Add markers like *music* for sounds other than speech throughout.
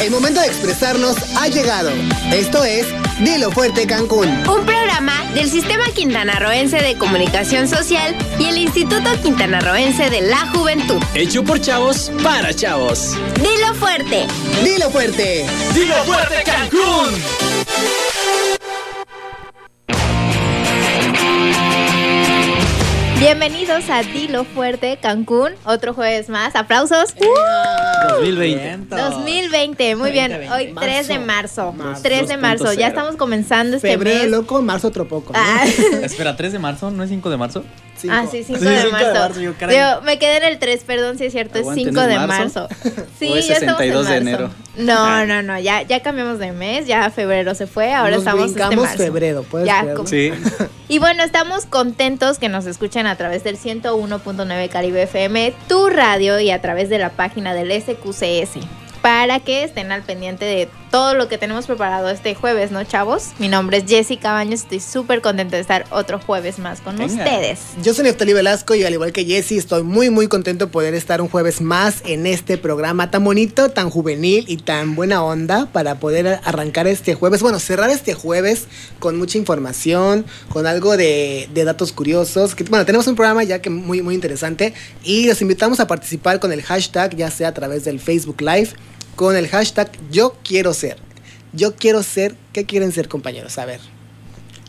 El momento de expresarnos ha llegado. Esto es Dilo Fuerte Cancún. Un programa del Sistema Quintanarroense de Comunicación Social y el Instituto Quintanarroense de la Juventud. Hecho por chavos para chavos. Dilo fuerte. Dilo Fuerte. Dilo Fuerte Cancún. Bienvenidos a Dilo Fuerte Cancún, otro jueves más. Aplausos. 2020. 2020, muy bien. 2020. Hoy 3 de marzo. Marzo. 3 de marzo. 2.0. Ya estamos comenzando este Febrero mes. loco, marzo otro poco. ¿no? Ah, *laughs* Espera, 3 de marzo, ¿no es 5 de marzo? Cinco. ah, sí, 5 Sí, de, 5 de marzo. yo, me quedé en el 3, perdón si es cierto, es Aguante, 5 ¿no es de marzo? marzo. *laughs* Sí, ¿O es ya estamos en 62 de marzo. enero? No, no, no, ya, ya cambiamos de mes, ya febrero se fue, ahora Nos estamos este marzo. febrero, ¿puedes Ya, Sí. Y bueno, estamos contentos que nos escuchen a través del 101.9 Caribe FM, tu radio y a través de la página del SQCS. Para que estén al pendiente de todo lo que tenemos preparado este jueves, ¿no, chavos? Mi nombre es Jessica Baños, estoy súper contenta de estar otro jueves más con Venga. ustedes. Yo soy Neftali Velasco y al igual que Jesse, estoy muy muy contento de poder estar un jueves más en este programa tan bonito, tan juvenil y tan buena onda para poder arrancar este jueves, bueno, cerrar este jueves con mucha información, con algo de, de datos curiosos. Que, bueno, tenemos un programa ya que muy muy interesante y los invitamos a participar con el hashtag, ya sea a través del Facebook Live, con el hashtag yo quiero ser. Yo quiero ser, ¿qué quieren ser compañeros? A ver.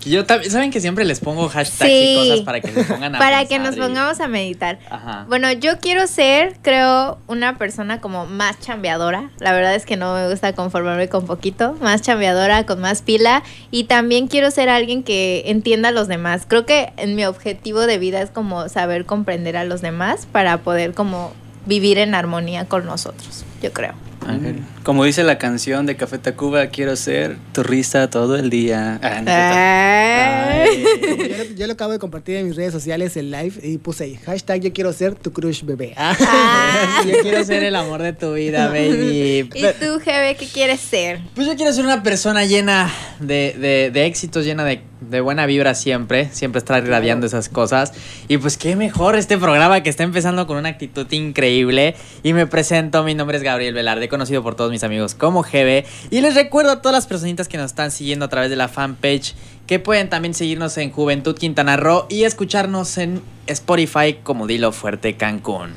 Yo ¿Saben que siempre les pongo hashtags Sí. y cosas para que se pongan a *laughs* Para que nos y- pongamos a meditar. Ajá. Bueno, yo quiero ser, creo, una persona como más chambeadora. La verdad es que no me gusta conformarme con poquito. Más chambeadora, con más pila. Y también quiero ser alguien que entienda a los demás. Creo que en mi objetivo de vida es como saber comprender a los demás para poder como vivir en armonía con nosotros. Yo creo. Ángel. Como dice la canción de Café Tacuba, quiero ser tu risa todo el día. Ah, no, Ay. Yo, lo- yo lo acabo de compartir en mis redes sociales el live y puse ahí, hashtag yo quiero ser tu crush bebé. *laughs* Ah. Ah. Yo quiero ser el amor de tu vida, *laughs* baby. ¿Y tú, Jebe, qué quieres ser? Pues yo quiero ser una persona llena de, de- de éxitos, llena de, de buena vibra siempre, siempre estar irradiando esas cosas. Y pues qué mejor este programa que está empezando con una actitud increíble. Y me presento, mi nombre es Gabriel Velarde, conocido por todos mis amigos como GB. Y les recuerdo a todas las personitas que nos están siguiendo a través de la fanpage que pueden también seguirnos en Juventud Quintana Roo y escucharnos en Spotify como Dilo Fuerte Cancún.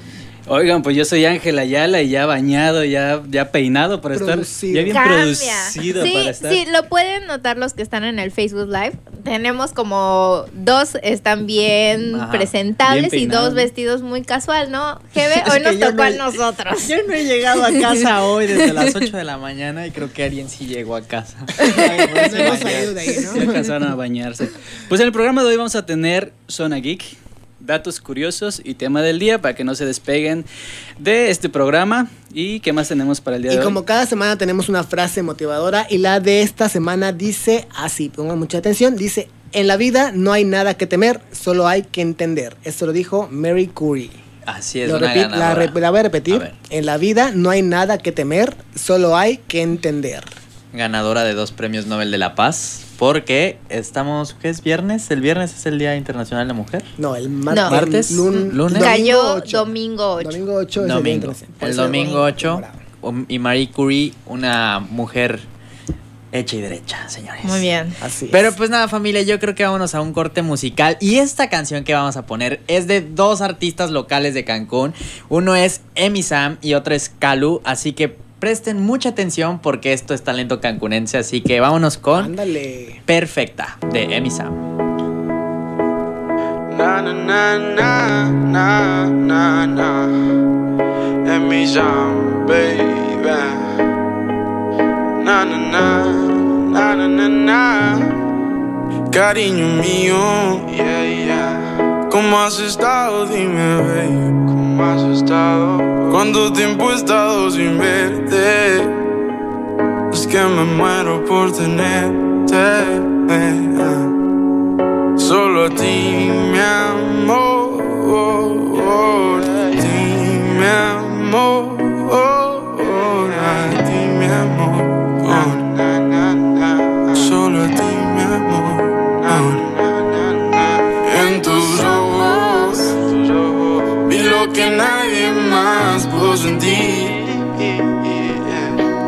Oigan, pues yo soy Ángel Ayala y ya bañado, ya, ya peinado para Producido. estar. Ya bien Cambia. producido sí, para estar. Sí, lo pueden notar los que están en el Facebook Live. Tenemos como dos están bien Ajá, presentables bien y dos vestidos muy casual, ¿no? *laughs* Jebe, Es hoy nos tocó no a nosotros. Yo no he llegado a casa *laughs* hoy desde las 8 de la mañana y creo que alguien sí llegó a casa. *laughs* ¿no? alcanzaron a bañarse. Pues en el programa de hoy vamos a tener Zona Geek, datos curiosos y tema del día para que no se despeguen de este programa. ¿Y qué más tenemos para el día Y de hoy? como cada semana tenemos una frase motivadora y la de esta semana dice así, pongan mucha atención, dice, en la vida no hay nada que temer, solo hay que entender. Esto lo dijo Mary Curie. Así es, Lo una la, re- la voy a repetir. A. En la vida no hay nada que temer, solo hay que entender. Ganadora de dos premios Nobel de la Paz. Porque estamos, ¿qué es viernes? ¿El viernes es el Día Internacional de la Mujer? No, el mar- No. el ¿Martes? lun- ¿Lunes? Cayó domingo 8. Domingo 8 es el Día domingo. El eso domingo lo 8. conmemoramos. Y Marie Curie, una mujer hecha y derecha, señores. Muy bien. Así es. Pero pues nada, familia, yo creo que vámonos a un corte musical. Y esta canción que vamos a poner es de dos artistas locales de Cancún. Uno es Emi Sam y otro es Kalu. Así que presten mucha atención porque esto es talento cancunense. Así que vámonos con Ándale. Perfecta de Emi Sam. Na na na na na na na En mi jam, baby Na na na na na na na Cariño mío, yeah, yeah ¿Cómo has estado? Dime, baby ¿Cómo has estado? ¿Cuánto tiempo he estado sin verte? Es que me muero por tenerte. Solo a ti, mi amor. A ti, mi amor. A ti, mi amor. Que nadie más pudo sentir.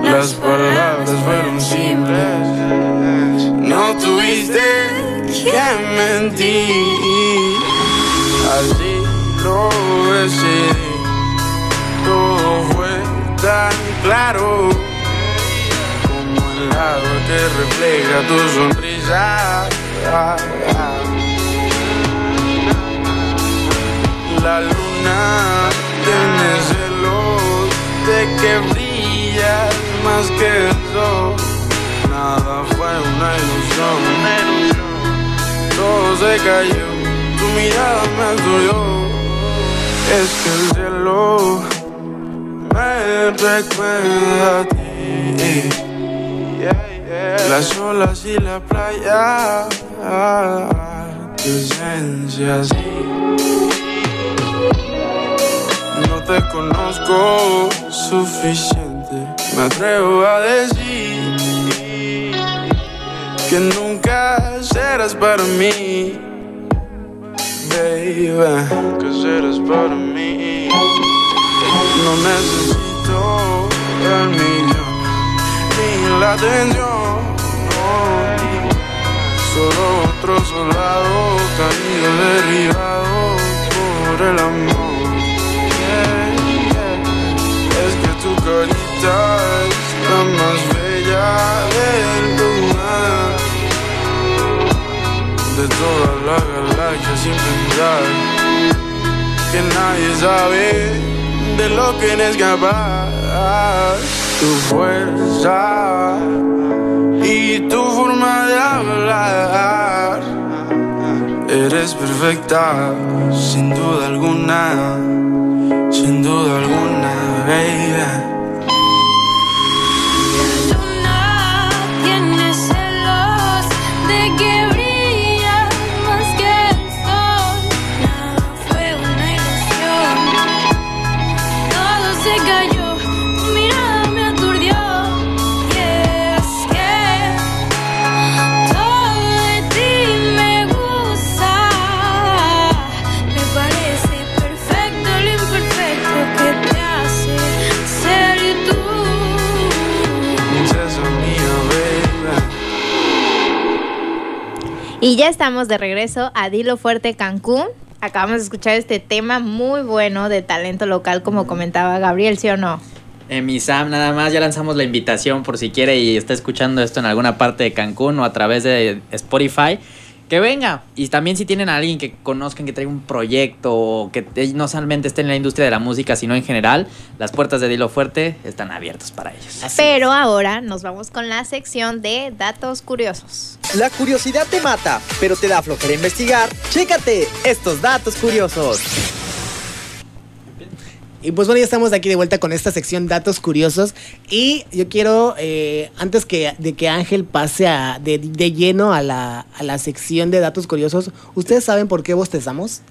Las palabras fueron simples. No tuviste que mentir. Así lo decidí. Todo fue tan claro. Como el agua que refleja tu sonrisa. La luna que brillas más que el sol. Nada fue una ilusión. Todo se cayó, tu mirada me aturdó. Es que el cielo me recuerda a ti. Las olas y la playa, tu esencia sí. Te conozco suficiente, me atrevo a decir que nunca serás para mí, baby. Que serás para mí. No necesito el millón ni la atención, no. Solo otro soldado caído derribado por el amor. La más bella del lugar. De toda la galaxia sin pensar que nadie sabe de lo que eres capaz. Tu fuerza y tu forma de hablar. Eres perfecta, sin duda alguna, sin duda alguna, baby. Y ya estamos de regreso a Dilo Fuerte Cancún. Acabamos de escuchar este tema muy bueno de talento local, como comentaba Gabriel, ¿sí o no? En mi Sam, nada más, ya lanzamos la invitación por si quiere y está escuchando esto en alguna parte de Cancún o a través de Spotify. Que venga. Y también si tienen a alguien que conozcan que traiga un proyecto o que no solamente esté en la industria de la música, sino en general, las puertas de Dilo Fuerte están abiertas para ellos. Pero ahora nos vamos con la sección de datos curiosos. La curiosidad te mata, pero te da flojera investigar. Chécate estos datos curiosos. Y pues bueno, ya estamos aquí de vuelta con esta sección datos curiosos. Y yo quiero, eh, antes que, de que Ángel pase a- de, de lleno a la, a la sección de datos curiosos, ¿ustedes saben por qué bostezamos?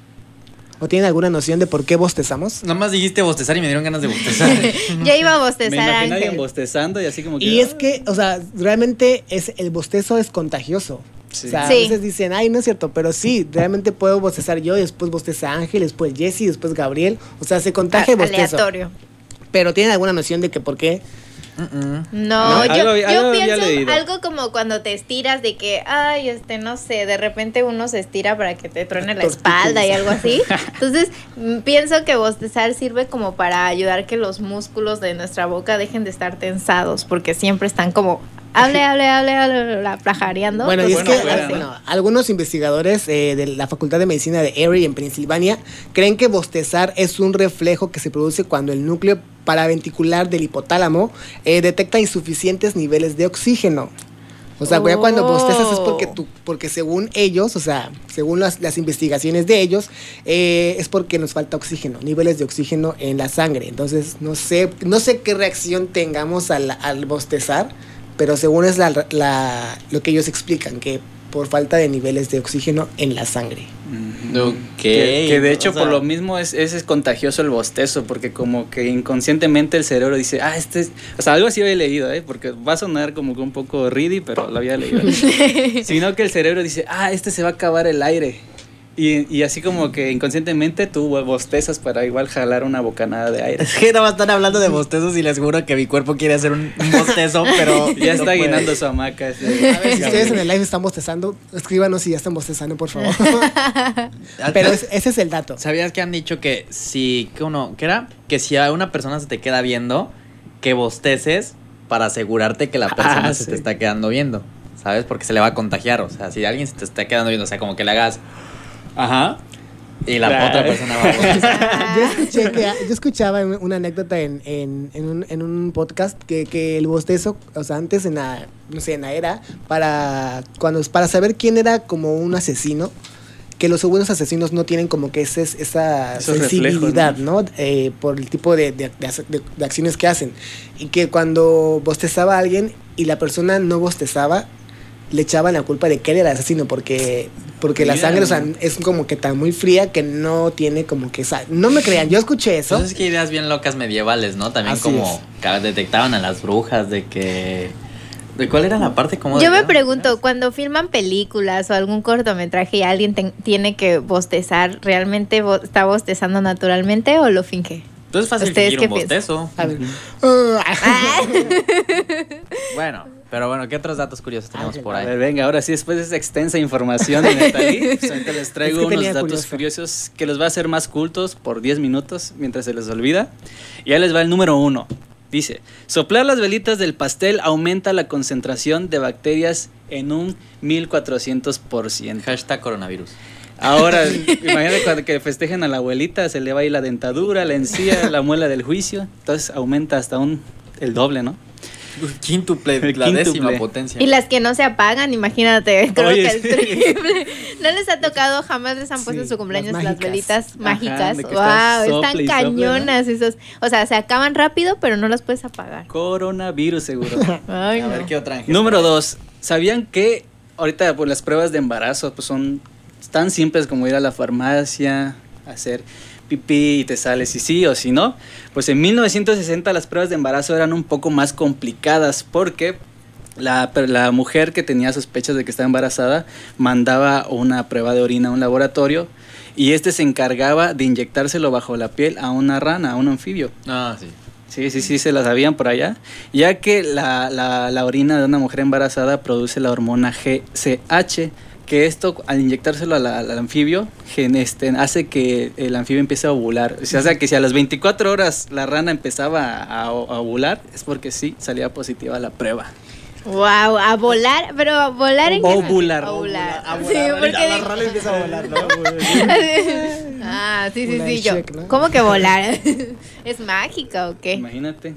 ¿O tienen alguna noción de por qué bostezamos? Nomás dijiste bostezar y me dieron ganas de bostezar. *laughs* Ya iba a Me bostezar alguien Ángel. bostezando y así como que. Y es que, o sea, realmente es, el bostezo es contagioso. Sí. O sea, Sí. a veces dicen, ay, no es cierto, pero sí, realmente puedo bostezar yo, y después bosteza Ángel, después Jesse, después Gabriel. O sea, se contagia A- bostezo. Aleatorio. Pero ¿tienen alguna noción de que por qué? No, No, yo, algo había- yo algo había pienso algo como cuando te estiras de que, ay, este, no sé, de repente uno se estira para que te truene la espalda y algo así. *laughs* Entonces, mm, pienso que bostezar sirve como para ayudar que los músculos de nuestra boca dejen de estar tensados, porque siempre están como, hable, hable, hable, hable, hable, plajareando. Bueno, y es Bueno, que no, algunos investigadores eh, de la Facultad de Medicina de Erie en Pensilvania creen que bostezar es un reflejo que se produce cuando el núcleo paraventricular del hipotálamo eh, detecta insuficientes niveles de oxígeno. O sea, ya cuando bostezas es porque Oh. tú, porque según ellos, o sea, según las, las investigaciones de ellos, eh, es porque nos falta oxígeno, niveles de oxígeno en la sangre. Entonces, no sé, no sé qué reacción tengamos al, al bostezar, pero según es la, la- lo que ellos explican, que por falta de niveles de oxígeno en la sangre. Que, que de hecho o sea, por lo mismo es, es, es contagioso el bostezo, porque como que inconscientemente el cerebro dice, ah, este es, o sea, algo así había leído, ¿eh? porque va a sonar como que un poco ready, pero lo había leído. *laughs* Sino que el cerebro dice, ah, este se va a acabar el aire. Y, y así como que inconscientemente tú bostezas para igual jalar una bocanada de aire. Es que nada más están hablando de bostezos y les juro que mi cuerpo quiere hacer un, bostezo, pero *laughs* Ya no está puede. guinando su hamaca. ese- A ver, si ustedes en el live están bostezando, escríbanos si ya están bostezando, por favor. *laughs* Pero es- ese es el dato. ¿Sabías que han dicho que si que uno, ¿qué era? Que si a una persona se te queda viendo, que bosteces para asegurarte que la *laughs* persona Ah, se sí. te está quedando viendo, ¿sabes? Porque se le va a contagiar, o sea, si alguien se te está quedando viendo, o sea, como que le hagas ajá y la otra persona va a. *laughs* Yo, escuché que, *laughs* yo escuchaba una anécdota en, en, en un, en un podcast que, que el bostezo, o sea, antes en la, no sé, en la era, para, cuando, para saber quién era como un asesino, que los buenos asesinos no tienen como que ese, esa Esos sensibilidad, reflejos, ¿no? Eh, por el tipo de, de- de- de acciones que hacen. Y que cuando bostezaba a alguien y la persona no bostezaba, le echaban la culpa de que él era el asesino porque porque la sangre o sea, es como que tan muy fría que no tiene como que esa no me crean yo escuché eso Entonces es que ideas bien locas medievales, ¿no? También Así como es. detectaban a las brujas de que ¿De cuál era la parte como Yo me pregunto, cuando filman películas o algún cortometraje y alguien ten- tiene que bostezar, ¿realmente bo- está bostezando naturalmente o lo finge? Entonces es fácil ¿Ustedes fingir qué un bostezo. a ver *laughs* Bueno, pero bueno, ¿qué otros datos curiosos tenemos Ángel, por A ahí? ver, venga, ahora sí, después de esa extensa información de *laughs* Natalie, pues ahorita les traigo Es que unos datos curioso. curiosos que los va a hacer más cultos por 10 minutos mientras se les olvida. Y ahí les va el número uno. Dice, soplar las velitas del pastel aumenta la concentración de bacterias en un 1400%. Hashtag coronavirus. Ahora, *laughs* imagínate cuando que festejen a la abuelita, se le va a ir la dentadura, la encía, la muela del juicio. Entonces aumenta hasta un el doble, ¿no? *laughs* Quíntuple, El la décima quíntuple. potencia. Y las que no se apagan, imagínate, *laughs* creo Oye, que el sí. triple. ¿No les ha tocado jamás les han puesto Sí, en su cumpleaños las velitas Ajá, mágicas? wow, sople están y sople, ¿no? cañonas esas. O sea, se acaban rápido, pero no las puedes apagar. Coronavirus seguro. *laughs* Ay, a ver qué otra Ángel? Número dos, ¿sabían que ahorita pues, las pruebas de embarazo pues, son tan simples como ir a la farmacia, hacer pipí y te sale si sí o si no? Pues en 1960 las pruebas de embarazo eran un poco más complicadas porque la, la mujer que tenía sospechas de que estaba embarazada mandaba una prueba de orina a un laboratorio y este se encargaba de inyectárselo bajo la piel a una rana, a un anfibio. Ah, sí. Sí, sí, sí, se la sabían por allá. Ya que la, la- la orina de una mujer embarazada produce la hormona GCH, que esto al inyectárselo a la- al anfibio gen- este, hace que el anfibio empiece a ovular. O sea, o sea, que si a las 24 horas la rana empezaba a, a ovular, es porque sí salía positiva la prueba. Wow, a volar, pero a volar en qué Ovular. sentido? Ovular. A Sí, volar, porque la rana empieza a volar, ¿no? *laughs* ah, sí, sí, sí, yo. ¿Cómo que volar? *laughs* ¿Es mágica o qué? Imagínate.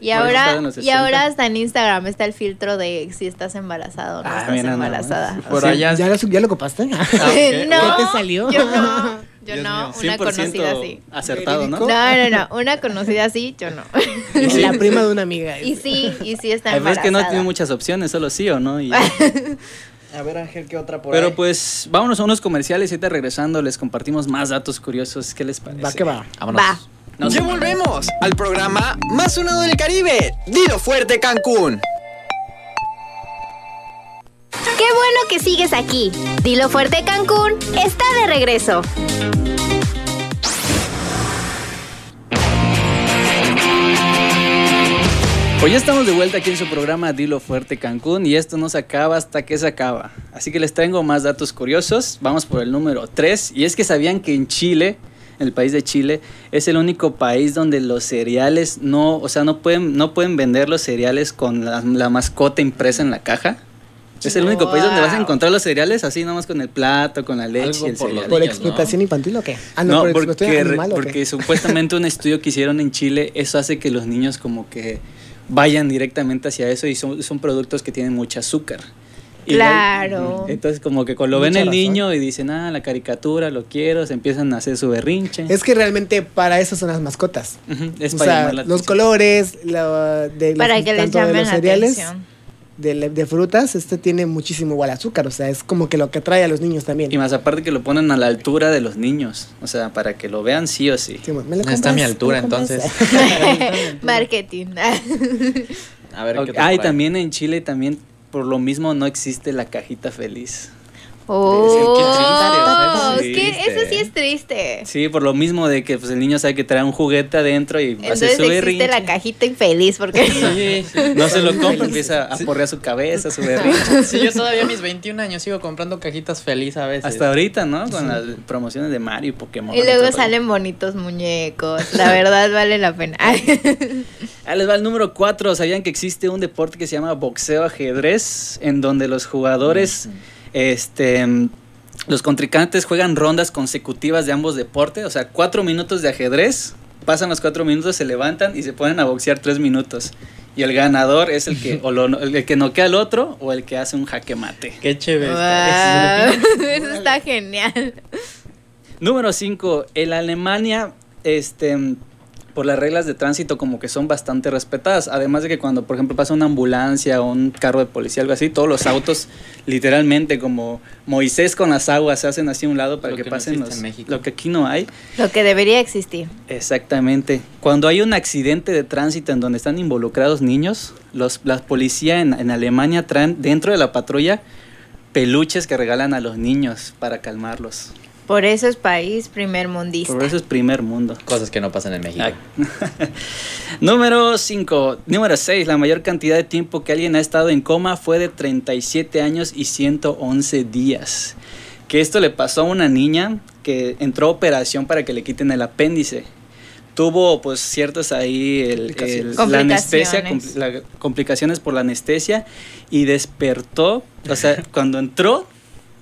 Y ahora, y 60. ahora hasta en Instagram está el filtro de si estás embarazado o no Ah, estás mira embarazada. Por Sí, allá. ¿Ya lo, ¿Ya lo copaste? *laughs* *laughs* no, ¿Qué te salió? yo no, *laughs* yo Dios no, una conocida así. acertado, ¿no? No, no, no, una conocida así, yo no. La prima de una amiga. Y sí, y sí está Hay veces embarazada. que no tiene muchas opciones, solo sí o no. y- A ver, Ángel, ¿qué otra por Pero ahí? pues vámonos a unos comerciales y ahorita regresando les compartimos más datos curiosos. ¿Qué les parece? Va que va. Vámonos. Va. No sé. Ya volvemos al programa más sonado del Caribe. Dilo fuerte Cancún. Qué bueno que sigues aquí. Dilo fuerte Cancún está de regreso. Ya estamos de vuelta aquí en su programa Dilo Fuerte Cancún y esto no se acaba hasta que se acaba. Así que les traigo más datos curiosos. Vamos por el número 3 y es que sabían que en Chile, el país de Chile, es el único país donde los cereales no, o sea, no pueden, no pueden vender los cereales con la, la mascota impresa en la caja. Es el único país donde vas a encontrar los cereales así nomás con el plato, con la leche el por cereal. ¿Por explotación infantil o qué? Ah, No, por explotación porque, animal o qué? porque supuestamente un estudio que hicieron en Chile, eso hace que los niños como que vayan directamente hacia eso y son, son productos que tienen mucho azúcar. Igual- Claro. entonces como que cuando lo ven el razón. niño y dicen, ah, la caricatura, lo quiero, se empiezan a hacer su berrinche. Es que realmente para eso son las mascotas. Es o para sea, llamar la los atención. colores, lo- de los, Para que les tanto de llamen los la cereales, atención. de, de frutas, este tiene muchísimo igual azúcar. O sea, es como que lo que atrae a los niños también. Y más aparte que lo ponen a la altura de los niños, o sea, para que lo vean sí o sí. Sí, ¿me lo Ahí está compras? mi altura, entonces. *laughs* *laughs* Marketing. A ver, Ok, ¿qué Ah, y también en Chile también por lo mismo no existe la cajita feliz. Oh, Es que es eso sí es triste. Sí, por lo mismo de que pues, el niño sabe que trae un juguete adentro y hace su existe berrinche. la cajita infeliz porque Sí, sí. No se lo compra, empieza a porrear su cabeza, su berrinche. Sí, yo todavía a mis 21 años sigo comprando cajitas feliz a veces. Hasta ahorita, ¿no? Con las promociones de Mario y Pokémon. y luego todo. salen bonitos muñecos. La *laughs* verdad vale la pena. Ahí les va el número 4. ¿Sabían que existe un deporte que se llama boxeo ajedrez? En donde los jugadores, este, los contrincantes juegan rondas consecutivas de ambos deportes. O sea, cuatro minutos de ajedrez. Pasan los cuatro minutos, se levantan y se ponen a boxear tres minutos. Y el ganador es el que, *laughs* o lo- el que noquea al otro o el que hace un jaque mate. Qué chévere. está. *laughs* Eso está genial. Número 5. En Alemania, este, por las reglas de tránsito como que son bastante respetadas. Además de que cuando, por ejemplo, pasa una ambulancia o un carro de policía, algo así, todos los autos, literalmente como Moisés con las aguas, se hacen así a un lado para Lo que, que no pasen existe los... en México. Lo que aquí no hay. Lo que debería existir. Exactamente. Cuando hay un accidente de tránsito en donde están involucrados niños, los, la policía en, en Alemania traen dentro de la patrulla peluches que regalan a los niños para calmarlos. Por eso es país primer mundista. Por eso es primer mundo. Cosas que no pasan en México. *laughs* Número 5. Número 6. La mayor cantidad de tiempo que alguien ha estado en coma fue de 37 años y 111 días. Que esto le pasó a una niña que entró a operación para que le quiten el apéndice. Tuvo pues ciertos ahí el, el- la anestesia, compli- la- complicaciones por la anestesia y despertó, o sea, cuando entró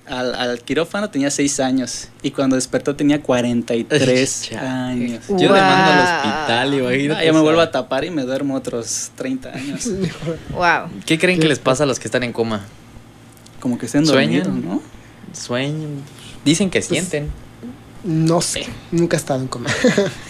al, al quirófano tenía 6 años y cuando despertó tenía 43 Chale. *laughs* años. Yo le mando al Wow. hospital, imagínate. Ah, ya me vuelvo a tapar y me duermo otros 30 años. *laughs* Wow. ¿Qué creen que les pasa a los que están en coma? Como que estén dormidos, ¿no? Sueñan. Dicen que sienten. No sé, nunca he estado en coma. *laughs*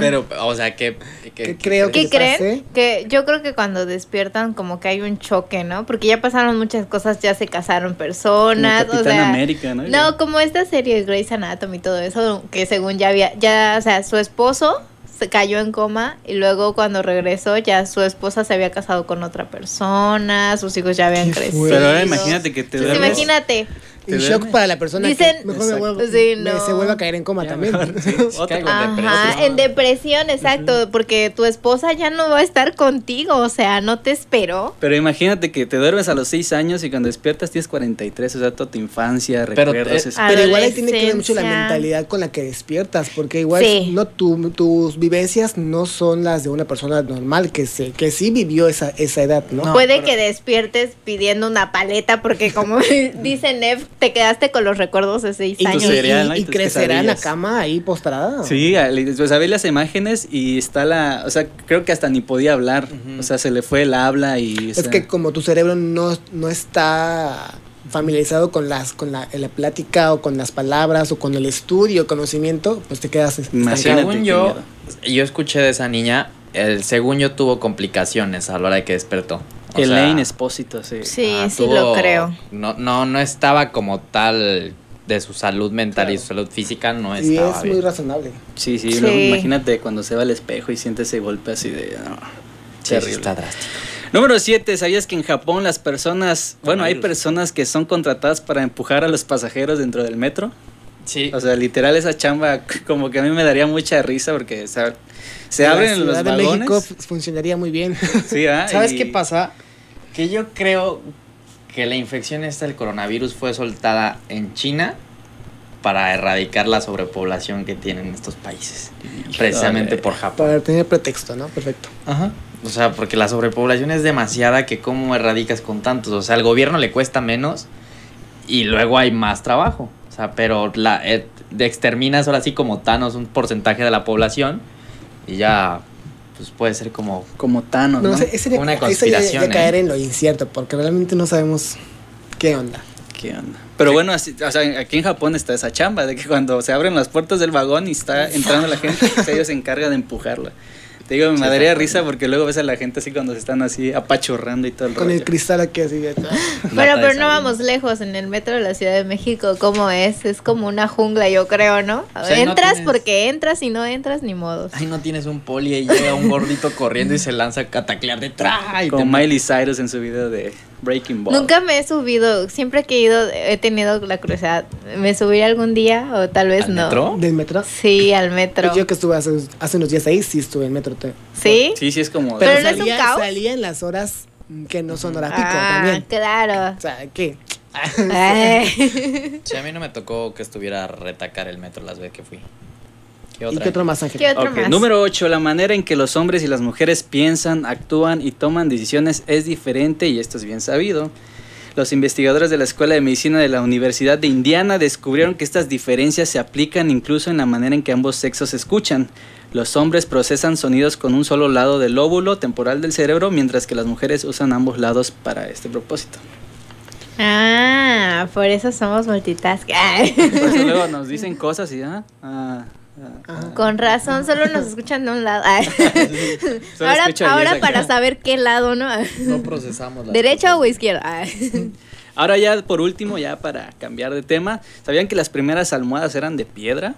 Pero, o sea, que. ¿Qué creo ¿Qué que creen? pase? Que yo creo que cuando despiertan como que hay un choque, ¿no? Porque ya pasaron muchas cosas, ya se casaron personas, Como o sea, América, ¿no? no, como esta serie Grey's Anatomy y todo eso, que según ya había, ya, o sea, su esposo se cayó en coma y luego cuando regresó ya su esposa se había casado con otra persona, sus hijos ya habían crecido. Pero ahora imagínate que te Entonces, duermes. imagínate, Y ¿Te shock para la persona Dicen- que mejor me vuelvo, Sí, me- se vuelve a caer en coma Ya también. mejor, sí, *laughs* otro. Caigo en Ajá, depresión. en depresión, exacto, porque tu esposa ya no va a estar contigo, o sea, no te esperó. Pero imagínate que te duermes a los 6 años y cuando despiertas tienes 43, o sea, toda tu infancia, Pero, recuerdos. eh, es- Pero igual ahí tiene que ver mucho la mentalidad con la que despiertas, porque igual Sí. no tu- tus vivencias no son las de una persona normal que se que sí vivió esa, esa edad, ¿no? No, Puede pero- que despiertes pidiendo una paleta porque como *laughs* dice Nev, te quedaste con los recuerdos de seis Y, años. y- cereal, y- ¿no? Y y tus crecerá en la cama ahí postrada. Sí, o sea, ves las imágenes y está la, o sea, creo que hasta ni podía hablar, o sea, se le fue el habla y... o Es que como tu cerebro no, no está familiarizado con las con la, la plática o con las palabras o con el estudio, conocimiento, pues te quedas. Según yo, yo escuché de esa niña, el según yo tuvo complicaciones a la hora de que despertó. O sea, Elaine Espósito, sí. Sí, ah, sí tuvo- lo creo. No, no, no estaba como tal de su salud mental y su salud física, no y estaba es bien. muy razonable. Sí, sí, Sí. luego imagínate cuando se va al espejo y siente ese golpe así de... no, Sí, terrible. está drástico. Número 7, ¿sabías que en Japón las personas, bueno, hay personas que son contratadas para empujar a los pasajeros dentro del metro? Sí. O sea, literal esa chamba *laughs* como que a mí me daría mucha risa porque o sea, se la abren los Ciudad de vagones. México funcionaría muy bien. *laughs* Sí, ah, ¿Sabes y- qué pasa? Que yo creo que la infección esta del coronavirus fue soltada en China para erradicar la sobrepoblación que tienen estos países. Precisamente por Japón. Para tener pretexto, ¿no? Perfecto. Ajá. O sea, porque la sobrepoblación es demasiada que cómo erradicas con tantos. O sea, al gobierno le cuesta menos y luego hay más trabajo. O sea, pero la eh, de exterminas ahora sí como Thanos un porcentaje de la población y ya pues puede ser como como Thanos, ¿no? No, ese, ese Una ya- conspiración, ya caer ¿eh? en lo incierto, porque realmente no sabemos qué onda. ¿Qué onda? Pero bueno, así, o sea, aquí en Japón está esa chamba de que cuando se abren las puertas del vagón y está *laughs* entrando la gente, ellos se encargan de empujarla. Te digo, me daría risa porque luego ves a la gente así cuando se están así apachurrando y todo el Con rollo. el cristal aquí así. de- Bueno, *laughs* pero no vamos lejos. En el metro de la Ciudad de México, ¿cómo es? Es como una jungla, yo creo, ¿no? O sea, no entras tienes- porque entras y no entras ni modos. Ay, no tienes un poli y llega un gordito corriendo y se lanza a cataclear detrás. te- Como Miley Cyrus en su video de Breaking Ball. Nunca me he subido, siempre que he ido he tenido la curiosidad. ¿Me subiré algún día o tal vez ¿Al no? metro? ¿Del metro? Sí, al metro. Pues yo que estuve hace, hace unos días ahí, sí estuve en metro. te- ¿Sí? Sí, sí, es como... Pero Pero, no es un salía, caos. salía en las horas que no son hora pico Ah, también. claro. O sea, ¿qué? Ay. *laughs* Sí, a mí no me tocó que estuviera a retacar el metro las veces que fui. ¿Qué ¿Y otra? qué otro más, Ángel? ¿Qué otro Ok, más? Número 8. La manera en que los hombres y las mujeres piensan, actúan y toman decisiones es diferente y esto es bien sabido. Los investigadores de la Escuela de Medicina de la Universidad de Indiana descubrieron que estas diferencias se aplican incluso en la manera en que ambos sexos escuchan. Los hombres procesan sonidos con un solo lado del lóbulo temporal del cerebro, mientras que las mujeres usan ambos lados para este propósito. Ah, por eso somos multitask. Ay. Por eso luego *laughs* nos dicen cosas y ah, ah, ah. Con razón, solo nos escuchan de un lado. *laughs* *laughs* Ahora acá. para saber qué lado, ¿no? No procesamos las ¿Derecha o izquierda? Ay. *laughs* Ahora ya por último, ya para cambiar de tema, ¿sabían que las primeras almohadas eran de piedra?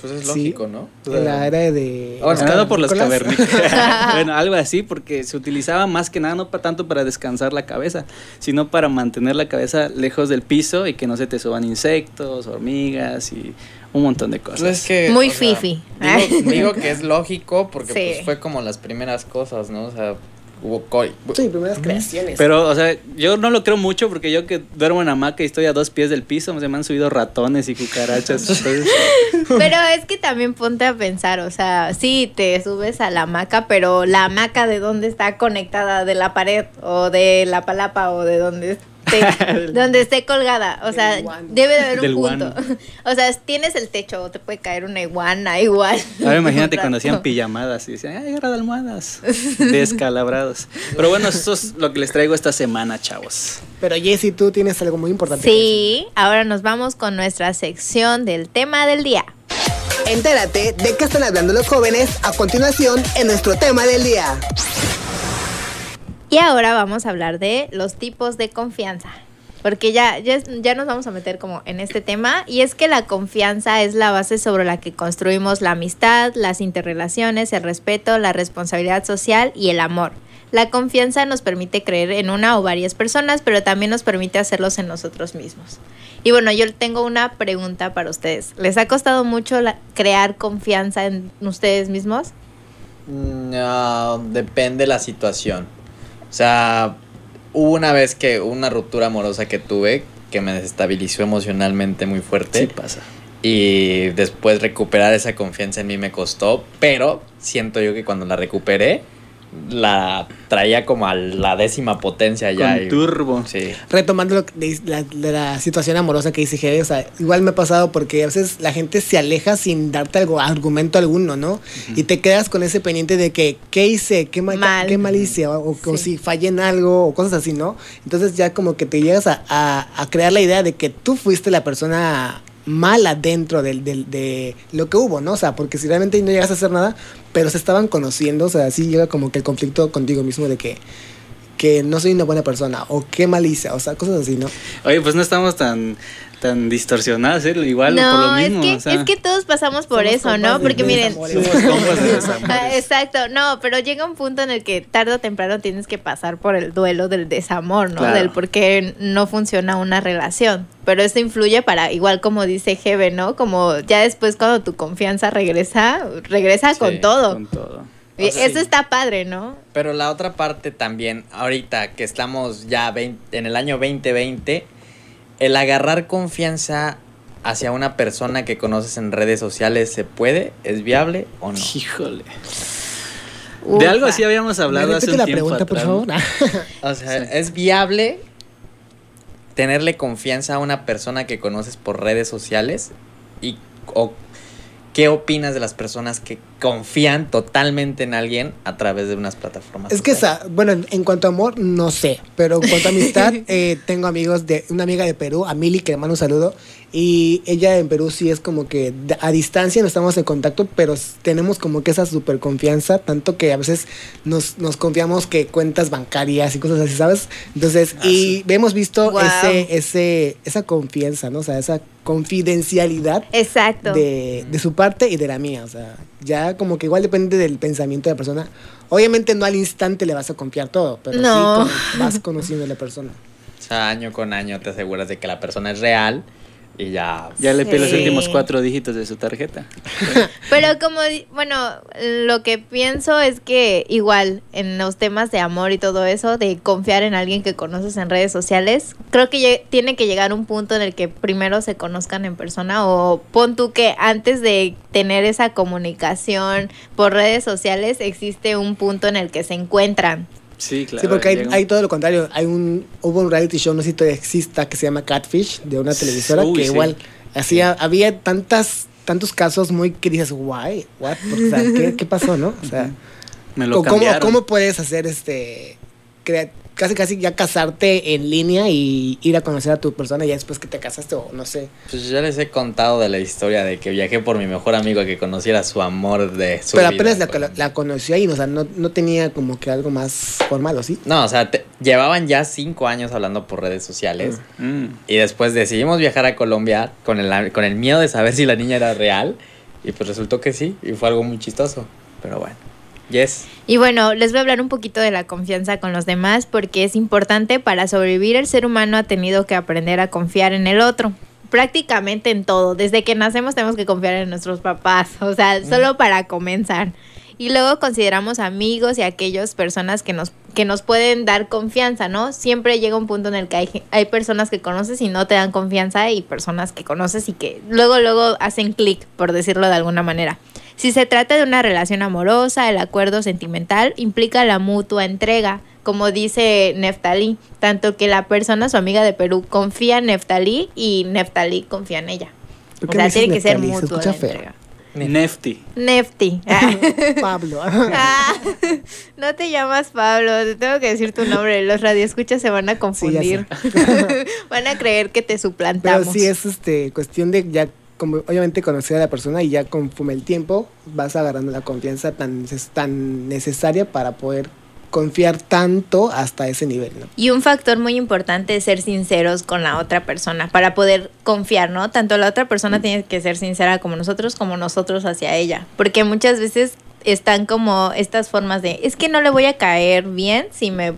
Pues es Sí. lógico, ¿no? En la era de... Ah, bueno, Nada por los cavernícolas. cavernícolas. bueno, algo así, porque se utilizaba más que nada no pa- tanto para descansar la cabeza, sino para mantener la cabeza lejos del piso y que no se te suban insectos, hormigas y un montón de cosas. Pues es que, Muy sea, fifi. Digo, *laughs* digo que es lógico porque Sí. pues fue como las primeras cosas, ¿no? O sea, hubo co- Sí, primeras creaciones. Pero, o sea, yo no lo creo mucho porque yo que duermo en hamaca y estoy a dos pies del piso, se me han subido ratones y cucarachas. *laughs* entonces- Pero es que también ponte a pensar, o sea, sí, te subes a la hamaca, pero la hamaca de dónde está conectada, de la pared o de la palapa o de donde esté, *laughs* donde esté colgada. O sea, debe de haber Del un punto. guano. *laughs* O sea, tienes el techo o te puede caer una iguana igual. Ahora imagínate *laughs* cuando hacían pijamadas y decían, ay, agarra de almohadas, descalabrados. Pero bueno, eso es lo que les traigo esta semana, chavos. Pero Jessy, tú tienes algo muy importante. Sí, ahora nos vamos con nuestra sección del tema del día. Entérate de qué están hablando los jóvenes a continuación en nuestro tema del día. Y ahora vamos a hablar de los tipos de confianza. Porque ya, ya, ya nos vamos a meter como en este tema. Y es que la confianza es la base sobre la que construimos la amistad, las interrelaciones, el respeto, la responsabilidad social y el amor. La confianza nos permite creer en una o varias personas, pero también nos permite hacerlos en nosotros mismos. Y bueno, yo tengo una pregunta para ustedes. ¿Les ha costado mucho crear confianza en ustedes mismos? No, depende la situación. O sea, hubo una vez que una ruptura amorosa que tuve que me desestabilizó emocionalmente muy fuerte. Sí pasa. Y después recuperar esa confianza en mí me costó, pero siento yo que cuando la recuperé, la traía como a la décima potencia ya. Con y- turbo. Sí. Retomando lo que- de la, de la situación amorosa que dice Jere, o sea, igual me ha pasado porque a veces la gente se aleja sin darte algo, argumento alguno, ¿no? Y te quedas con ese pendiente de que, ¿qué hice? ¿Qué mal, Mal. ¿qué mal hice? O, o- o Sí. si fallé en algo, o cosas así, ¿no? Entonces ya como que te llegas a, a- a crear la idea de que tú fuiste la persona mala dentro del, del- de lo que hubo, ¿no? O sea, porque si realmente no llegas a hacer nada, pero se estaban conociendo, o sea, sí llega como que el conflicto contigo mismo de que que no soy una buena persona o qué mal hice, o sea, cosas así, ¿no? Oye, pues no estamos tan, tan distorsionados, ¿eh? Igual por lo No, mismo. es, que, o sea, es que todos pasamos por Somos eso, ¿no? de Porque miren. Somos compas de. *laughs* Ah, Exacto, no, pero llega un punto en el que tarde o temprano tienes que pasar por el duelo del desamor, ¿no? Claro. Del por qué no funciona una relación. Pero esto influye para, igual como dice Jebe, ¿no? Como ya después cuando tu confianza regresa, regresa Sí, con todo. Con todo. Y O sea, eso sí. está padre, ¿no? Pero la otra parte también, ahorita que estamos ya 20 en el año 2020, el agarrar confianza hacia una persona que conoces en redes sociales, ¿se puede? ¿Es viable o no? Híjole. De algo así habíamos hablado ¿Me hace un la tiempo pregunta, por favor? *laughs* O sea, ¿es viable tenerle confianza a una persona que conoces por redes sociales? ¿Y o qué opinas de las personas que confían totalmente en alguien a través de unas plataformas? Es que, esa, bueno, en- en cuanto a amor, no sé, pero en cuanto a amistad, *laughs* eh, tengo amigos de, una amiga de Perú, a Mili, que le mando un saludo, y ella en Perú sí es como que a distancia no estamos en contacto, pero tenemos como que esa super confianza, tanto que a veces nos, nos confiamos que cuentas bancarias y cosas así, ¿sabes? Entonces, y hemos visto ese, ese, esa confianza, ¿no? O sea, esa confidencialidad Exacto. de, de su parte y de la mía. O sea, ya como que igual depende del pensamiento de la persona. Obviamente no al instante le vas a confiar todo, pero No. sí vas conociendo a la persona. O sea, año con año te aseguras de que la persona es real y ya. Ya le pido los últimos cuatro dígitos de su tarjeta. *laughs* Pero como, bueno, lo que pienso es que igual en los temas de amor y todo eso, de confiar en alguien que conoces en redes sociales, creo que tiene que llegar un punto en el que primero se conozcan en persona o pon tú que antes de tener esa comunicación por redes sociales existe un punto en el que se encuentran. Sí, claro. sí, porque hay, hay todo lo contrario. Hay un, hubo un reality show, no sé si todavía exista, que se llama Catfish, de una televisora, Uy, que sí. igual hacía, había tantas tantos casos muy que dices, guay, what? O sea, ¿qué, qué pasó, no? O sea, Me lo ¿Cómo, cómo, puedes hacer este casi casi ya casarte en línea y ir a conocer a tu persona ya después que te casaste o no sé? Pues ya les he contado de la historia de que viajé por mi mejor amigo a que conociera su amor de su Pero vida, apenas la, pues. la, la conoció ahí, o sea, no, no tenía como que algo más formal, ¿o sí? No, o sea, te- llevaban ya cinco años hablando por redes sociales. Mm. Y después decidimos viajar a Colombia con el, con el miedo de saber si la niña era real. Y pues resultó que sí. Y fue algo muy chistoso. Pero bueno. Yes. Y bueno, les voy a hablar un poquito de la confianza con los demás porque es importante para sobrevivir el ser humano ha tenido que aprender a confiar en el otro. Prácticamente en todo. Desde que nacemos tenemos que confiar en nuestros papás. *laughs* O sea, solo para comenzar. Y luego consideramos amigos y aquellas personas que nos, que nos pueden dar confianza, ¿no? Siempre llega un punto en el que hay, hay personas que conoces y no te dan confianza y personas que conoces y que luego, luego hacen clic, por decirlo de alguna manera. Si se trata de una relación amorosa, el acuerdo sentimental implica la mutua entrega, como dice Neftalí, tanto que la persona, su amiga de Perú, confía en Neftalí y Neftalí confía en ella. ¿Por O sea, tiene que ser Neftalí? Se mutua la feo. entrega. Nefty. Nefti. *laughs* Pablo. *laughs* Ah, no te llamas Pablo, te tengo que decir tu nombre. Los radioescuchas se van a confundir. *laughs* van a creer que te suplantamos. Pero sí es este cuestión de ya como obviamente conocer a la persona y ya conforme el tiempo vas agarrando la confianza tan, tan necesaria para poder confiar tanto hasta ese nivel, ¿no? Y un factor muy importante es ser sinceros con la otra persona para poder confiar, ¿no? Tanto la otra persona tiene que ser sincera como nosotros, como nosotros hacia ella. Porque muchas veces están como estas formas de, es que no le voy a caer bien si me,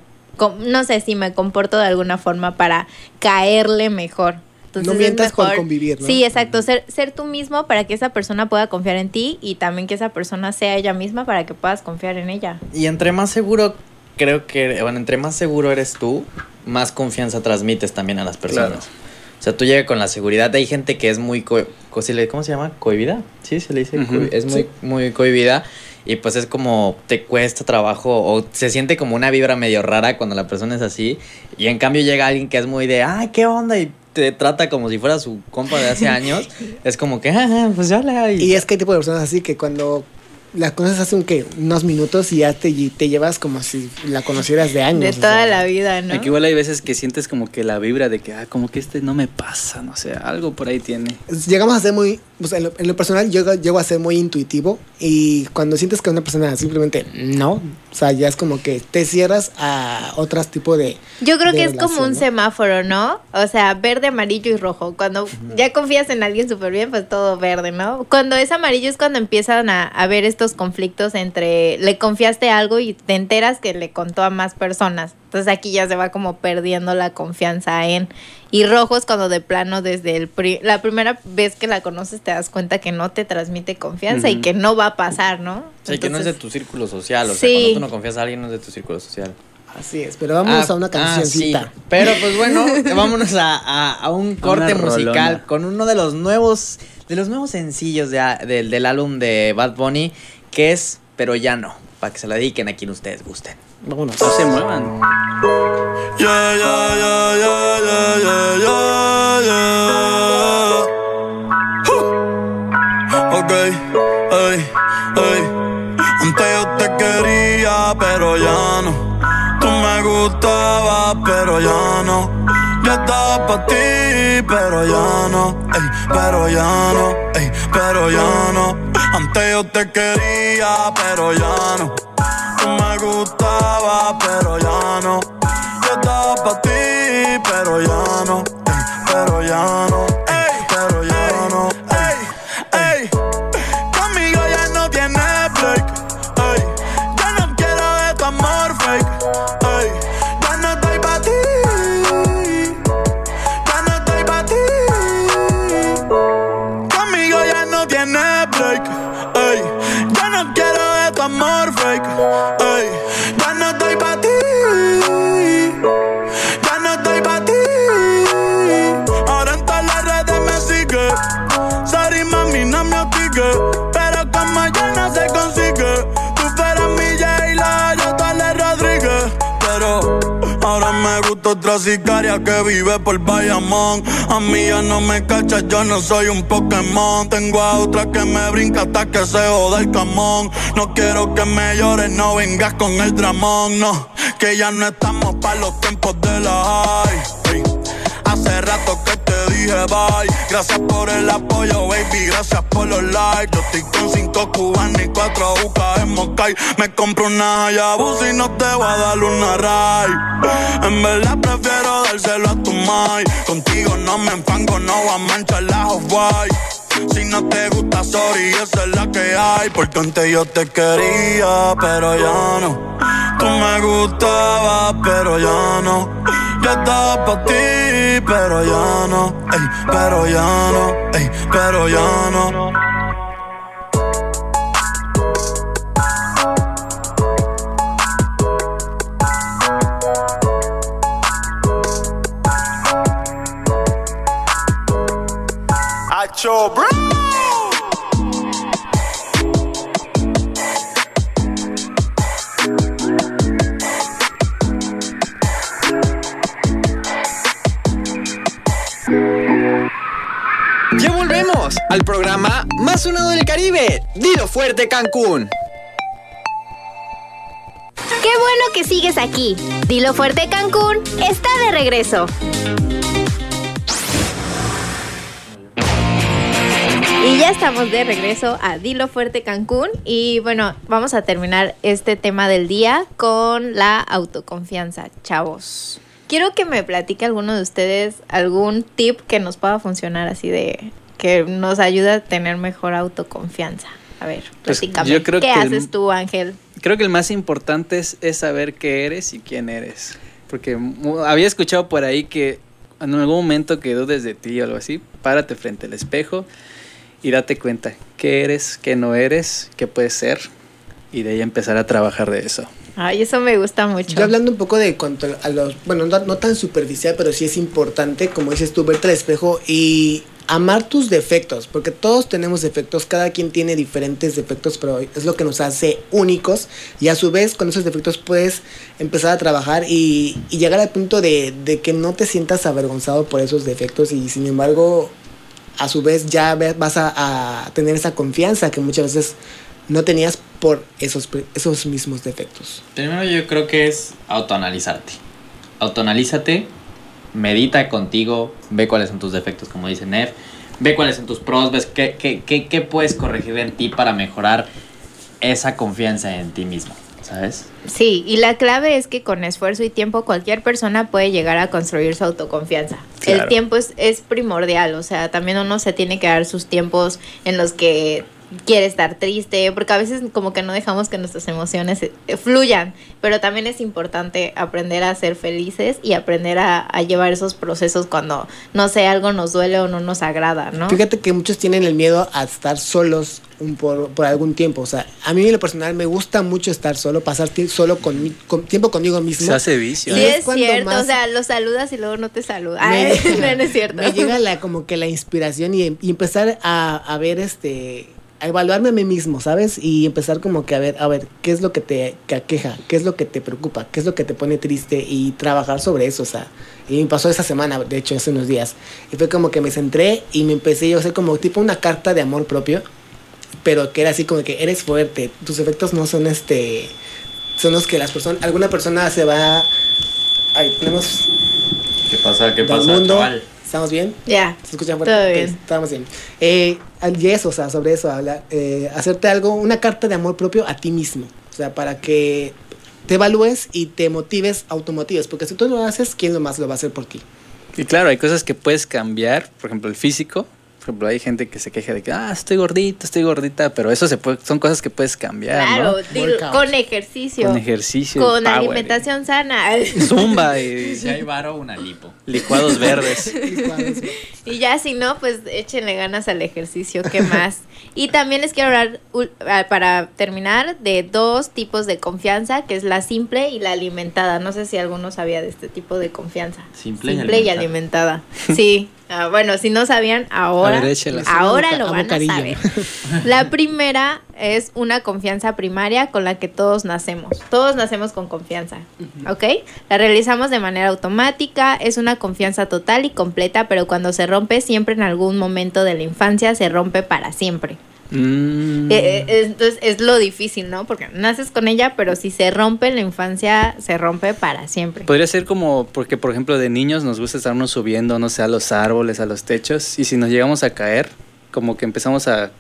no sé, si me comporto de alguna forma para caerle mejor. Entonces No mientas mejor- convivir, ¿no? Sí, exacto, ser, ser tú mismo para que esa persona pueda confiar en ti y también que esa persona sea ella misma para que puedas confiar en ella. Y entre más seguro, creo que, bueno, entre más seguro eres tú, más confianza transmites también a las personas. Claro. O sea, tú llegas con la seguridad. Hay gente que es muy, co- ¿cómo se llama? ¿Cohibida? Sí, se le dice. Cohi- es muy, sí. muy cohibida. Y pues es como, te cuesta trabajo o se siente como una vibra medio rara cuando la persona es así. Y en cambio llega alguien que es muy de, ay, ¿qué onda? Y te trata como si fuera su compa de hace años. *laughs* es como que, ah, pues ya le Y es que hay tipo de personas así que cuando las conoces hace un, ¿qué? unos minutos y ya te, te llevas como si la conocieras de años. De o toda sea. la vida, ¿no? Aquí igual hay veces que sientes como que la vibra de que, ah, como que este no me pasa, no sé, algo por ahí tiene. Llegamos a ser muy, sea, en, lo, en lo personal yo llego a ser muy intuitivo y cuando sientes que una persona simplemente no, o sea, ya es como que te cierras a otros tipos de... Yo creo de que es como un ¿no? semáforo, ¿no? O sea, verde, amarillo y rojo. Cuando ya confías en alguien súper bien, pues todo verde, ¿no? Cuando es amarillo es cuando empiezan a haber estos conflictos entre le confiaste algo y te enteras que le contó a más personas. Entonces aquí ya se va como perdiendo la confianza en... Y rojo es cuando de plano desde el pri- la primera vez que la conoces te das cuenta que no te transmite confianza y que no va a pasar, ¿no? O sea, que no es de Entonces- tu círculo social. O sea, Sí. cuando tú no confías a alguien, no es de tu círculo social. Así es, pero vamos Ah, a una ah, cancioncita. sí. Pero pues bueno, *laughs* vámonos a, a- a un corte musical rolona. con uno de los nuevos, de los nuevos sencillos de a- del- del álbum de Bad Bunny, que es Pero ya no, para que se la dediquen a quien ustedes gusten. Vámonos. No se muevan. Yeah, yeah, yeah, yeah, yeah, yeah, yeah, yeah. Ok, ey, ey. Antes yo te quería, pero ya no. Tú me gustabas, pero ya no. Yo estaba para ti, pero ya no. Ey, pero ya no. Ey, pero ya no. Antes yo te quería, pero ya no. Me gustabas, pero ya no. Yo estaba para ti, pero ya no. Pero ya no. Otra sicaria que vive por Bayamón. A mí ya no me cachas, yo no soy un Pokémon. Tengo a otra que me brinca hasta que se joda el camón. No quiero que me llores, no vengas con el dramón, no. Que ya no estamos para los tiempos de la high. Hace rato que Gracias por el apoyo, baby. Gracias por los likes. Yo estoy con cinco cubanos y cuatro UCA en Moscay. Me compro una Hayabusa y no te voy a dar una ray. En verdad prefiero dárselo a tu mai. Contigo no me enfango, no voy a manchar la off-white. Si no te gusta, sorry, esa es la que hay. Porque antes yo te quería, pero ya no. Tú me gustabas, pero ya no. Yo estaba para ti, pero ya no. Ey, pero ya no. Ey, pero ya no. Acho, bro. Al programa más sonado del Caribe. Dilo fuerte Cancún. Qué bueno que sigues aquí. Dilo fuerte Cancún está de regreso. Y ya estamos de regreso a Dilo Fuerte Cancún y bueno, vamos a terminar este tema del día con la autoconfianza, chavos. Quiero que me platique alguno de ustedes algún tip que nos pueda funcionar así de que nos ayude a tener mejor autoconfianza. A ver, Pues, platícame. yo creo ¿Qué que el- haces tú, Ángel? Creo que el más importante es, es saber qué eres y quién eres. Porque había escuchado por ahí que en algún momento que dudes de ti o algo así, párate frente al espejo y date cuenta qué eres, qué no eres, qué puedes ser y de ahí empezar a trabajar de eso. Ay, eso me gusta mucho. Yo hablando un poco de cuanto a los, bueno, no, no tan superficial, pero sí es importante, como dices tú, verte al espejo y amar tus defectos, porque todos tenemos defectos, cada quien tiene diferentes defectos, pero es lo que nos hace únicos y a su vez con esos defectos puedes empezar a trabajar y, llegar al punto de, que no te sientas avergonzado por esos defectos y sin embargo a su vez ya vas a, a tener esa confianza que muchas veces no tenías por esos, esos mismos defectos. Primero yo creo que es autoanalizarte. Autoanalízate, medita contigo, ve cuáles son tus defectos, como dice Nef, ve cuáles son tus pros, ves qué, qué, qué, qué puedes corregir en ti para mejorar esa confianza en ti mismo, ¿sabes? Sí, y la clave es que con esfuerzo y tiempo cualquier persona puede llegar a construir su autoconfianza. El tiempo es, es primordial, o sea, también uno se tiene que dar sus tiempos en los que quiere estar triste, porque a veces como que no dejamos que nuestras emociones eh, fluyan, pero también es importante aprender a ser felices y aprender a, a llevar esos procesos cuando, no sé, algo nos duele o no nos agrada, ¿no? Fíjate que muchos tienen el miedo a estar solos un por, por algún tiempo. O sea, a mí en lo personal me gusta mucho estar solo, pasar solo con, mi- con- tiempo conmigo mismo. Se hace vicio. Sí, Y es cierto, o sea, lo saludas y luego no te saluda. Me- Ay, *laughs* no, no es cierto. Me llega la, como que la inspiración y, y empezar a, a ver este a evaluarme a mí mismo, ¿sabes? Y empezar como que a ver, a ver, ¿qué es lo que te que aqueja? ¿Qué es lo que te preocupa? ¿Qué es lo que te pone triste? Y trabajar sobre eso, o sea. Y me pasó esa semana, de hecho, hace unos días. Y fue como que me centré y me empecé yo a hacer como tipo una carta de amor propio, pero que era así como que eres fuerte, tus efectos no son este, son los que las personas, alguna persona se va... Ahí tenemos ¿Qué pasa? ¿Qué pasa, mundo. chaval? ¿Estamos bien? Ya. ¿Se escuchan fuerte? Todo bien. Estamos bien. Eh, y eso, o sea, sobre eso, hablar, eh, hacerte algo, una carta de amor propio a ti mismo. O sea, para que te evalúes y te motives, automotives. Porque si tú lo haces, ¿quién lo más lo va a hacer por ti? Y claro, hay cosas que puedes cambiar, por ejemplo, el físico. Por ejemplo, hay gente que se queja de que, ah, estoy gordito, estoy gordita, pero eso se puede, son cosas que puedes cambiar, Claro, ¿no? con ejercicio. Con ejercicio, Con power, alimentación sana. *laughs* Zumba y *laughs* Si hay varo, una lipo. licuados verdes. *laughs* y ya si no, pues échenle ganas al ejercicio, ¿qué más? y también les quiero hablar, ah, para terminar, de dos tipos de confianza, que es la simple y la alimentada. No sé si alguno sabía de este tipo de confianza. Simple y y alimentada. Sí, Ah, bueno, si no sabían, ahora, ver, ahora lo van a saber. *laughs* *laughs* La primera es una confianza primaria con la que todos nacemos. Todos nacemos con confianza, ¿ok? La realizamos de manera automática, es una confianza total y completa, pero cuando se rompe, siempre en algún momento de la infancia se rompe para siempre. Mm. Eh, eh, Entonces es lo difícil, ¿no? Porque naces con ella, pero si se rompe la infancia, se rompe para siempre. Podría ser como, porque por ejemplo de niños nos gusta estarnos subiendo, no sé, a los árboles, a los techos, y si nos llegamos a caer, como que empezamos a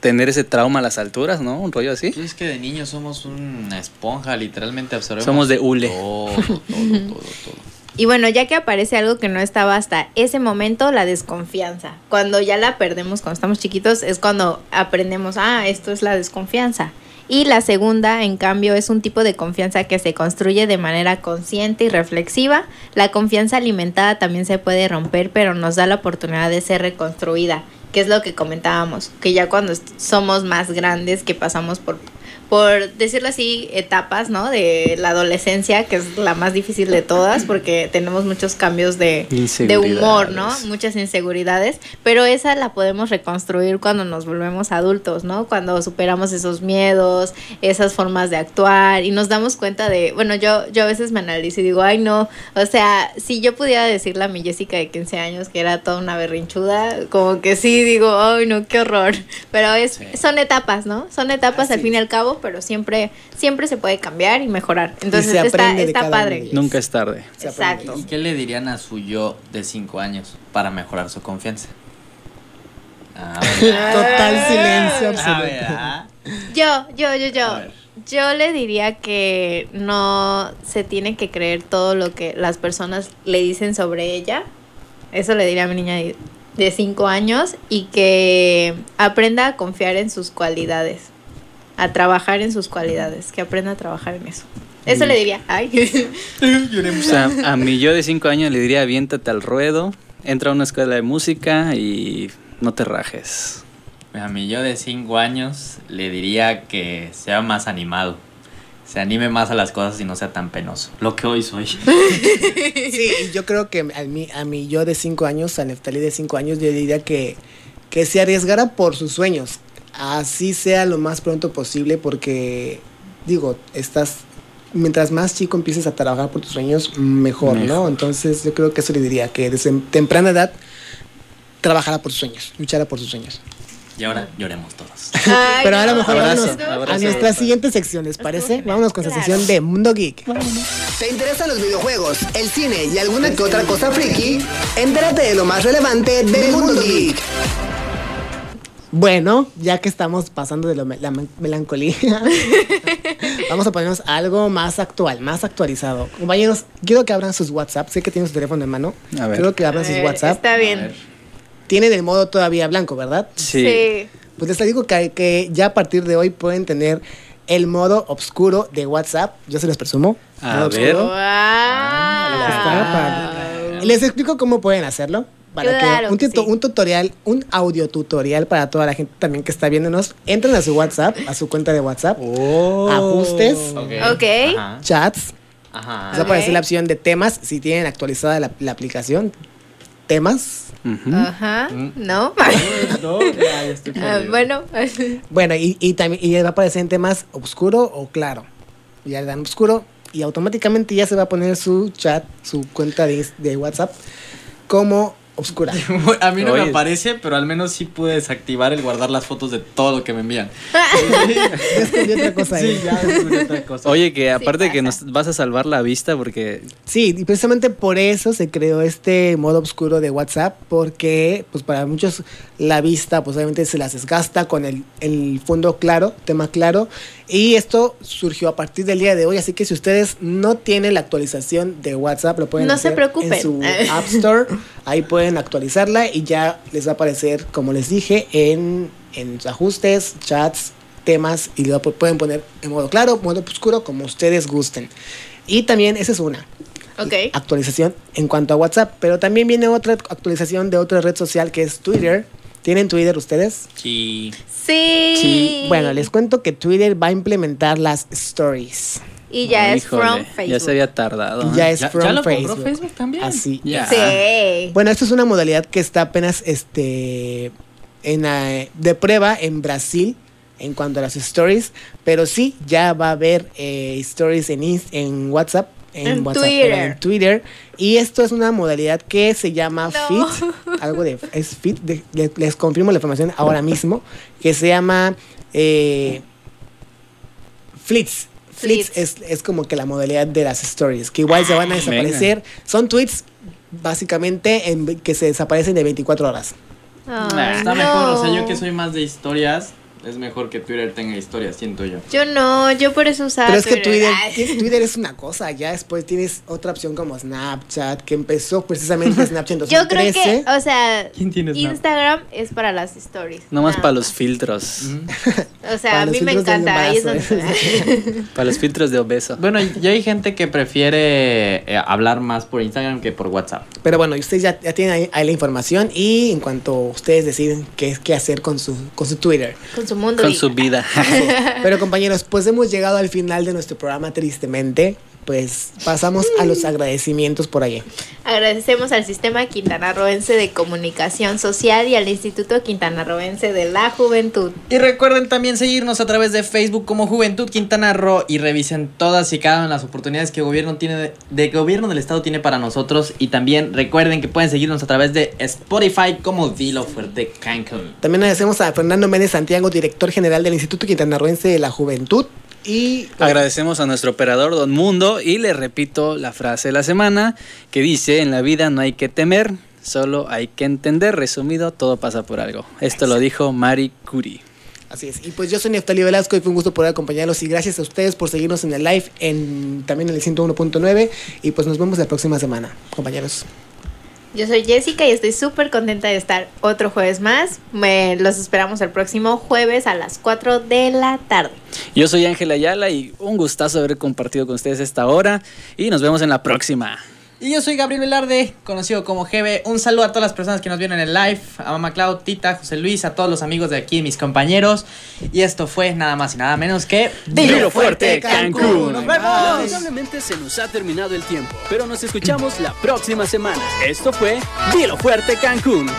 tener ese trauma a las alturas, ¿no? Un rollo así. Pues es que de niños somos una esponja, literalmente absorbemos. Somos de hule. Todo, todo, todo, todo. Y bueno, ya que aparece algo que no estaba hasta ese momento, la desconfianza. Cuando ya la perdemos cuando estamos chiquitos es cuando aprendemos, ah, esto es la desconfianza. Y la segunda, en cambio, es un tipo de confianza que se construye de manera consciente y reflexiva. La confianza alimentada también se puede romper, pero nos da la oportunidad de ser reconstruida, que es lo que comentábamos, que ya cuando somos más grandes, que pasamos por por decirlo así, etapas, ¿no? De la adolescencia, que es la más difícil de todas, porque tenemos muchos cambios de, de humor, ¿no? Muchas inseguridades, pero esa la podemos reconstruir cuando nos volvemos adultos, ¿no? Cuando superamos esos miedos, esas formas de actuar y nos damos cuenta de, bueno, yo, yo a veces me analizo y digo, ay, no, o sea, si yo pudiera decirle a mi Jessica de 15 años que era toda una berrinchuda, como que sí, digo, ay, no, qué horror, pero es, Sí. son etapas, ¿no? Son etapas al fin y al cabo, pero siempre, siempre se puede cambiar y mejorar. Entonces se está, está padre. Nunca es tarde. Se aprende. Exacto. ¿Y qué le dirían a su yo de 5 años para mejorar su confianza? Ah. *laughs* Total silencio Ah, absoluto. Yo, yo, yo, yo. Yo le diría que no se tiene que creer todo lo que las personas le dicen sobre ella. Eso le diría a mi niña de- de 5 años y que aprenda a confiar en sus cualidades, a trabajar en sus cualidades, que aprenda a trabajar en eso. Eso Mm. le diría. Ay. *laughs* Sea, a mi yo de cinco años le diría aviéntate al ruedo, entra a una escuela de música y no te rajes. A mi yo de 5 años le diría que sea más animado. Se anime más a las cosas y no sea tan penoso. Lo que hoy soy. *laughs* Sí, yo creo que a mí, a mí yo de 5 años, a Neftalí de 5 años, yo diría que, que se arriesgara por sus sueños. Así sea lo más pronto posible porque, digo, estás... Mientras más chico empieces a trabajar por tus sueños, mejor, ¿no? Entonces yo creo que eso le diría, que desde temprana edad trabajara por sus sueños, luchara por sus sueños. Y ahora lloremos todos. Ay, Pero ahora mejor Abrazo, vámonos abrazo. a nuestra siguiente sección, ¿les parece? Vámonos con la Claro. sección de Mundo Geek. ¿Te interesan los videojuegos, el cine y alguna que otra cosa friki? Entérate de lo más relevante del mundo geek. Bueno, ya que estamos pasando de lo la me- melancolía, *laughs* vamos a ponernos algo más actual, más actualizado. Compañeros, quiero que abran sus WhatsApp. Sé que tienen su teléfono en mano. A ver. Quiero que abran A sus ver, WhatsApp. Está bien. Tienen el modo todavía blanco, ¿verdad? Sí. Pues les digo que, que ya a partir de hoy pueden tener el modo oscuro de WhatsApp. Yo se los presumo. A Modo ver. oscuro. Wow. Está para- Les explico cómo pueden hacerlo. Para Claro que un, que tuto- sí. un tutorial, un audio tutorial para toda la gente también que está viéndonos. Entren a su WhatsApp, a su cuenta de WhatsApp, Oh. ajustes, Ok. Ajá. chats. Ajá. Les va a aparecer la opción de temas si tienen actualizada la, la aplicación. Temas. Ajá. Mm. ¿No? *laughs* No, ya, ya estoy Ah, bueno. Bueno, y, y también y va a aparecer en temas oscuro o claro. Ya le dan oscuro y automáticamente ya se va a poner su chat, su cuenta de, de WhatsApp como oscura. *laughs* A mí no Oye. me aparece, pero al menos sí pude desactivar el guardar las fotos de todo lo que me envían. *laughs* Descubrí otra cosa ahí. Sí, ya descubrí otra cosa. Oye, que aparte que nos vas a salvar la vista porque Sí, y precisamente por eso se creó este modo oscuro de WhatsApp, porque pues para muchos la vista pues obviamente se las desgasta con el, el fondo claro, tema claro, y esto surgió a partir del día de hoy, así que si ustedes no tienen la actualización de WhatsApp, lo pueden No se preocupen. en su *laughs* App Store, ahí pueden actualizarla y ya les va a aparecer, como les dije, en, en ajustes, chats, temas, y lo pu- pueden poner en modo claro, modo oscuro, como ustedes gusten. Y también esa es una Ok. actualización en cuanto a WhatsApp, pero también viene otra actualización de otra red social que es Twitter. ¿Tienen Twitter ustedes? Sí. Sí. Bueno, les cuento que Twitter va a implementar las stories. Y ya es Híjole, from Ya Facebook. se había tardado. Ya ¿eh? es ¿Ya, from ya lo compró Facebook. Facebook también? Así. Ya. Sí. Bueno, esto es una modalidad que está apenas este en, de prueba en Brasil en cuanto a las stories, pero sí, ya va a haber eh, stories en, en WhatsApp. En WhatsApp, Twitter. en Twitter. Y esto es una modalidad que se llama No. Fit. Algo de. Es Fit. de- les confirmo la información ahora mismo. Que se llama. Eh, Flits. Flits es, es como que la modalidad de las stories. Que igual se van a desaparecer. Son tweets básicamente en- que se desaparecen de 24 horas. Ay, Está no. mejor, o sea, yo que soy más de historias, es mejor que Twitter tenga historias, siento yo. Yo no, yo por eso usaba Pero es que Twitter, Ay. Twitter es una cosa, ya después tienes otra opción como Snapchat, que empezó precisamente *laughs* Snapchat en Yo creo 2013. que, o sea, ¿Quién tiene Snap? Instagram es para las stories. Nomás nada para los más. filtros. *laughs* O sea, a mí me encanta. Ahí es donde- *laughs* Para los filtros de obeso. Bueno, ya hay gente que prefiere eh, hablar más por Instagram que por WhatsApp. Pero bueno, ustedes ya, ya tienen ahí, ahí la información y en cuanto ustedes deciden qué, qué hacer con su, con su Twitter. con su mundo. Con su vida. *laughs* Pero compañeros, pues hemos llegado al final de nuestro programa tristemente. Pues pasamos a los agradecimientos por ahí. Agradecemos al Sistema Quintanarroense de Comunicación Social y al Instituto Quintanarroense de la Juventud. Y recuerden también seguirnos a través de Facebook como Juventud Quintana Roo y revisen todas y cada una de las oportunidades que el gobierno tiene de, de gobierno del estado tiene para nosotros y también recuerden que pueden seguirnos a través de Spotify como Dilo Fuerte Cancún. También agradecemos a Fernando Méndez Santiago, director general del Instituto Quintanarroense de la Juventud. Y Agradecemos a nuestro operador Don Mundo y le repito la frase de la semana que dice, en la vida no hay que temer, solo hay que entender. Resumido, todo pasa por algo. Esto lo dijo Marie Curie. Así es. Y pues yo soy Neftali Velasco y fue un gusto poder acompañarlos. Y gracias a ustedes por seguirnos en el live, en, también en el 101.9. Y pues nos vemos la próxima semana, compañeros. Yo soy Jessica y estoy súper contenta de estar otro jueves más. Me los esperamos el próximo jueves a las 4 de la tarde. Yo soy Ángel Ayala y un gustazo haber compartido con ustedes esta hora y nos vemos en la próxima. Y yo soy Gabriel Velarde, conocido como GB. Un saludo a todas las personas que nos vieron en el live, a Mama Cloud, Tita, José Luis, a todos los amigos de aquí, mis compañeros. Y esto fue nada más y nada menos que Dilo fuerte, Cancún. Nos vemos. Lamentablemente se nos ha terminado el tiempo, pero nos escuchamos la próxima semana. Esto fue Dilo Fuerte Cancún.